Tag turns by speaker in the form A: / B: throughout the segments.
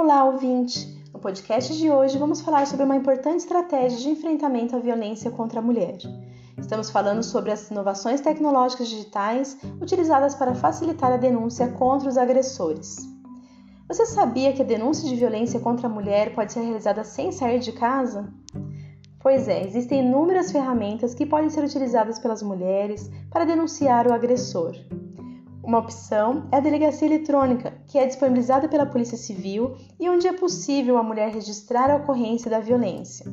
A: Olá, ouvinte! No podcast de hoje vamos falar sobre uma importante estratégia de enfrentamento à violência contra a mulher. Estamos falando sobre as inovações tecnológicas digitais utilizadas para facilitar a denúncia contra os agressores. Você sabia que a denúncia de violência contra a mulher pode ser realizada sem sair de casa? Pois é, existem inúmeras ferramentas que podem ser utilizadas pelas mulheres para denunciar o agressor. Uma opção é a delegacia eletrônica, que é disponibilizada pela Polícia Civil e onde é possível a mulher registrar a ocorrência da violência.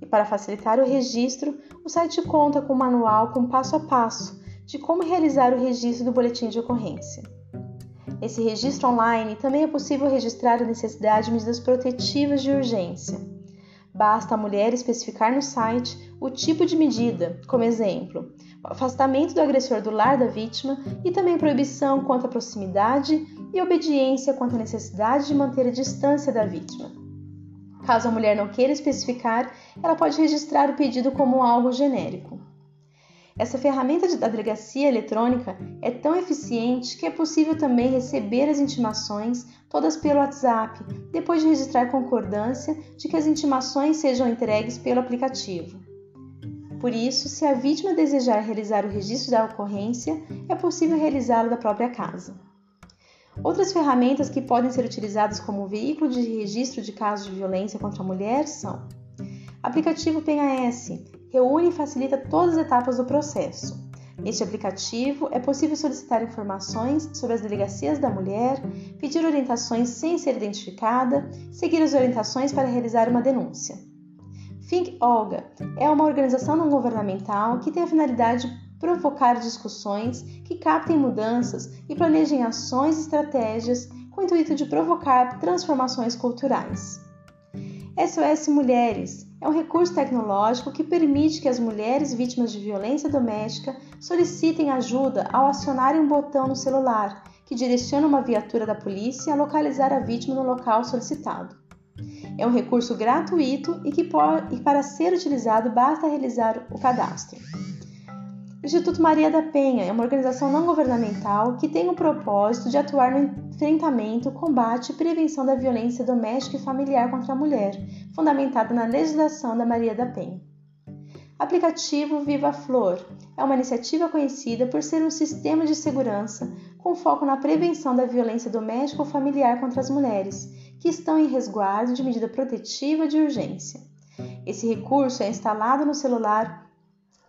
A: E para facilitar o registro, o site conta com um manual com passo a passo de como realizar o registro do boletim de ocorrência. Nesse registro online também é possível registrar a necessidade de medidas protetivas de urgência. Basta a mulher especificar no site o tipo de medida, como exemplo, afastamento do agressor do lar da vítima e também proibição quanto à proximidade e obediência quanto à necessidade de manter a distância da vítima. Caso a mulher não queira especificar, ela pode registrar o pedido como algo genérico. Essa ferramenta da delegacia eletrônica é tão eficiente que é possível também receber as intimações todas pelo WhatsApp, depois de registrar concordância de que as intimações sejam entregues pelo aplicativo. Por isso, se a vítima desejar realizar o registro da ocorrência, é possível realizá-lo da própria casa. Outras ferramentas que podem ser utilizadas como veículo de registro de casos de violência contra a mulher são: aplicativo PENAS reúne e facilita todas as etapas do processo. Neste aplicativo é possível solicitar informações sobre as delegacias da mulher, pedir orientações sem ser identificada, seguir as orientações para realizar uma denúncia. Think Olga é uma organização não governamental que tem a finalidade de provocar discussões que captem mudanças e planejem ações e estratégias com o intuito de provocar transformações culturais. SOS Mulheres é um recurso tecnológico que permite que as mulheres vítimas de violência doméstica solicitem ajuda ao acionarem um botão no celular que direciona uma viatura da polícia a localizar a vítima no local solicitado. É um recurso gratuito e que pode, e para ser utilizado basta realizar o cadastro. O Instituto Maria da Penha é uma organização não governamental que tem o propósito de atuar no enfrentamento, combate e prevenção da violência doméstica e familiar contra a mulher, fundamentada na legislação da Maria da Penha. Aplicativo Viva Flor é uma iniciativa conhecida por ser um sistema de segurança com foco na prevenção da violência doméstica ou familiar contra as mulheres que estão em resguardo de medida protetiva de urgência. Esse recurso é instalado no celular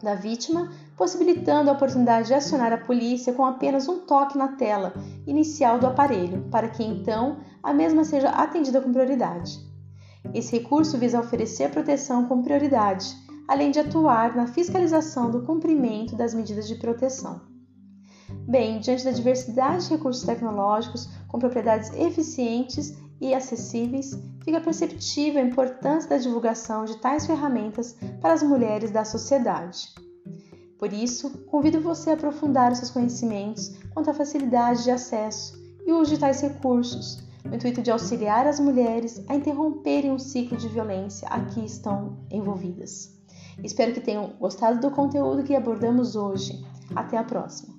A: da vítima, possibilitando a oportunidade de acionar a polícia com apenas um toque na tela inicial do aparelho, para que então a mesma seja atendida com prioridade. Esse recurso visa oferecer proteção com prioridade, além de atuar na fiscalização do cumprimento das medidas de proteção. Bem, diante da diversidade de recursos tecnológicos com propriedades eficientes e acessíveis, fica perceptível a importância da divulgação de tais ferramentas para as mulheres da sociedade. Por isso, convido você a aprofundar os seus conhecimentos quanto à facilidade de acesso e uso de tais recursos, no intuito de auxiliar as mulheres a interromperem o ciclo de violência a que estão envolvidas. Espero que tenham gostado do conteúdo que abordamos hoje. Até a próxima!